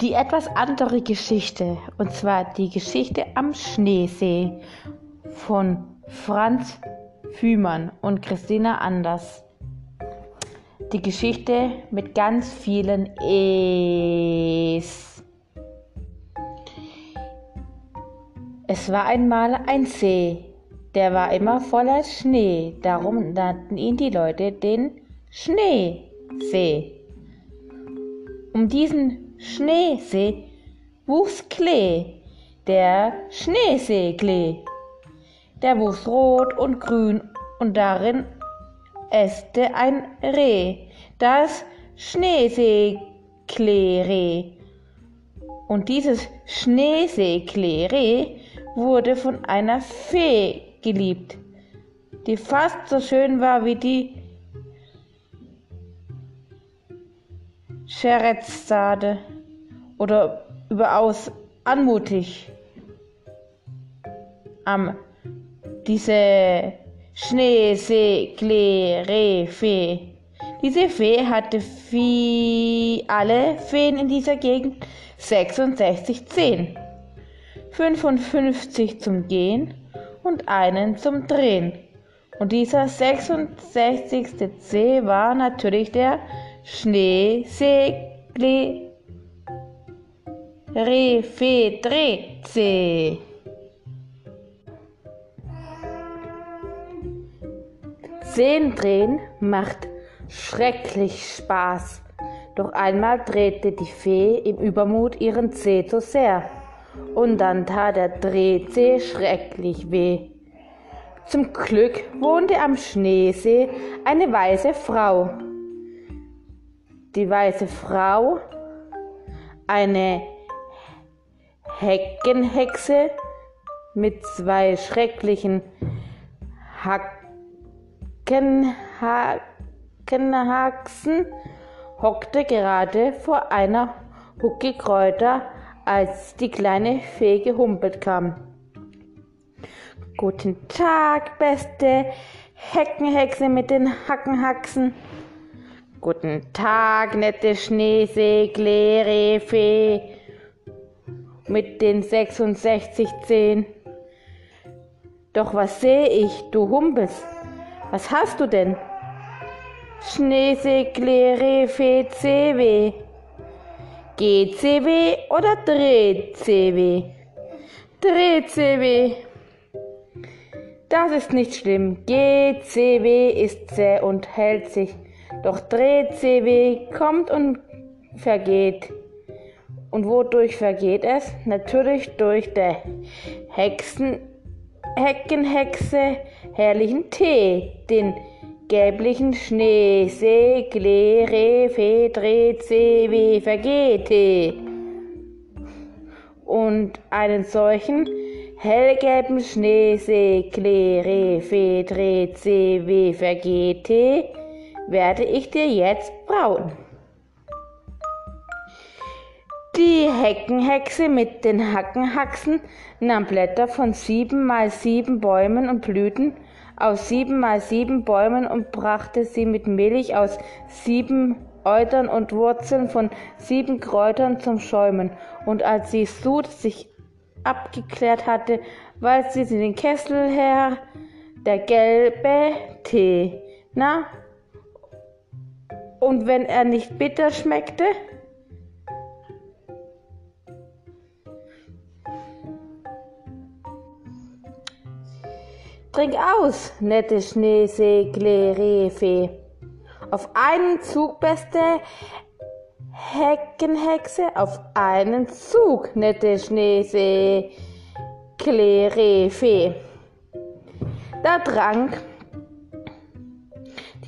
Die etwas andere Geschichte, und zwar die Geschichte am Schneesee von Franz Fühmann und Christina Anders. Die Geschichte mit ganz vielen Es. Es war einmal ein See, der war immer voller Schnee, darum nannten ihn die Leute den Schneesee. Um diesen Schneesee wuchs Klee, der Schneeseeklee. Der wuchs rot und grün und darin äste ein Reh, das Schneeseekleereh. Und dieses Schneeseekleereh wurde von einer Fee geliebt, die fast so schön war wie die Scheherazade oder überaus anmutig. Am diese Schneesee-Klee-Fee. Diese Fee hatte wie alle Feen in dieser Gegend 66 Zehen, 55 zum Gehen und einen zum Drehen. Und dieser 66. Zeh war natürlich der Schneesegli Refedreze. Zehn drehen macht schrecklich Spaß. Doch einmal drehte die Fee im Übermut ihren Zeh zu sehr. Und dann tat der Drehzeh schrecklich weh. Zum Glück wohnte am Schneesee eine weiße Frau die weiße Frau, eine Heckenhexe mit zwei schrecklichen Hackenhaxen hockte gerade vor einer Hucke Kräuter, als die kleine Fee gehumpelt kam. Guten Tag, beste Heckenhexe mit den Hackenhaxen. Guten Tag, nette Schneeseglerefee mit den 66 Zehen. Doch was sehe ich, du Humpels? Was hast du denn? Schneeseglerefee CW. GCW oder DrehCW? DrehCW. Das ist nicht schlimm. GCW ist zäh und hält sich doch dreht CW, kommt und vergeht. Und wodurch vergeht es? Natürlich durch der Hexen, Heckenhexe herrlichen Tee, den gelblichen Schnee, See, Klee, Re, Fe, Dreh, CW, vergeht Und einen solchen hellgelben Schnee, See, Klee, Re, Fe, Dreh, CW, vergeht werde ich dir jetzt brauen. Die Heckenhexe mit den Hackenhaxen nahm Blätter von sieben mal sieben Bäumen und Blüten aus sieben mal sieben Bäumen und brachte sie mit Milch aus sieben Eutern und Wurzeln von sieben Kräutern zum Schäumen. Und als sie Sud sich abgeklärt hatte, weil sie den Kessel her, der gelbe Tee. Na, und wenn er nicht bitter schmeckte? Trink aus, nette Schneeseglerefee. Auf einen Zug, beste Heckenhexe, auf einen Zug, nette Schneeseglerefee. Da trank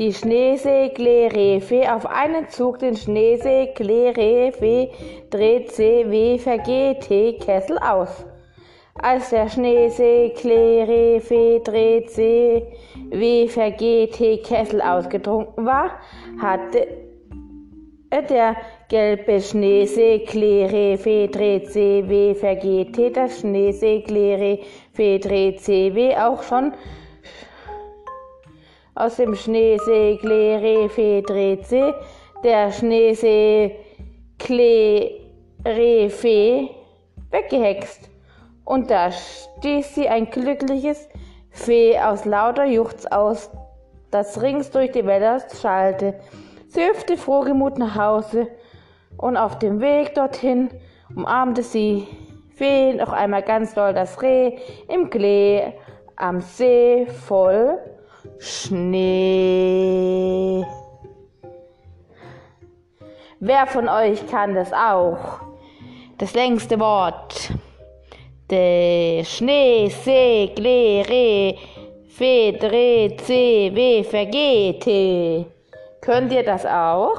die Schneesee-Klerefe auf einen Zug den Schneesee-Klerefe dreht CW vergeht Kessel aus. Als der Schneesee Klerefe dreht CW vergeht Kessel ausgetrunken war, hatte der gelbe Schneesee Klerefe dreht CW vergeht das Schneesee Klerefe dreht CW auch schon aus dem Schneesee Klerefe dreht sie, der Schneesee Klerefe weggehext. Und da stieß sie ein glückliches Fee aus lauter Juchz aus, das rings durch die Wälder schallte. Sie hüpfte frohgemut nach Hause und auf dem Weg dorthin umarmte sie Fee noch einmal ganz doll das Reh im Klee am See voll Schnee. Wer von euch kann das auch? Das längste Wort. De Schnee, Se, Gle, Re, Fe, Dre, C, W, vergeht. Könnt ihr das auch?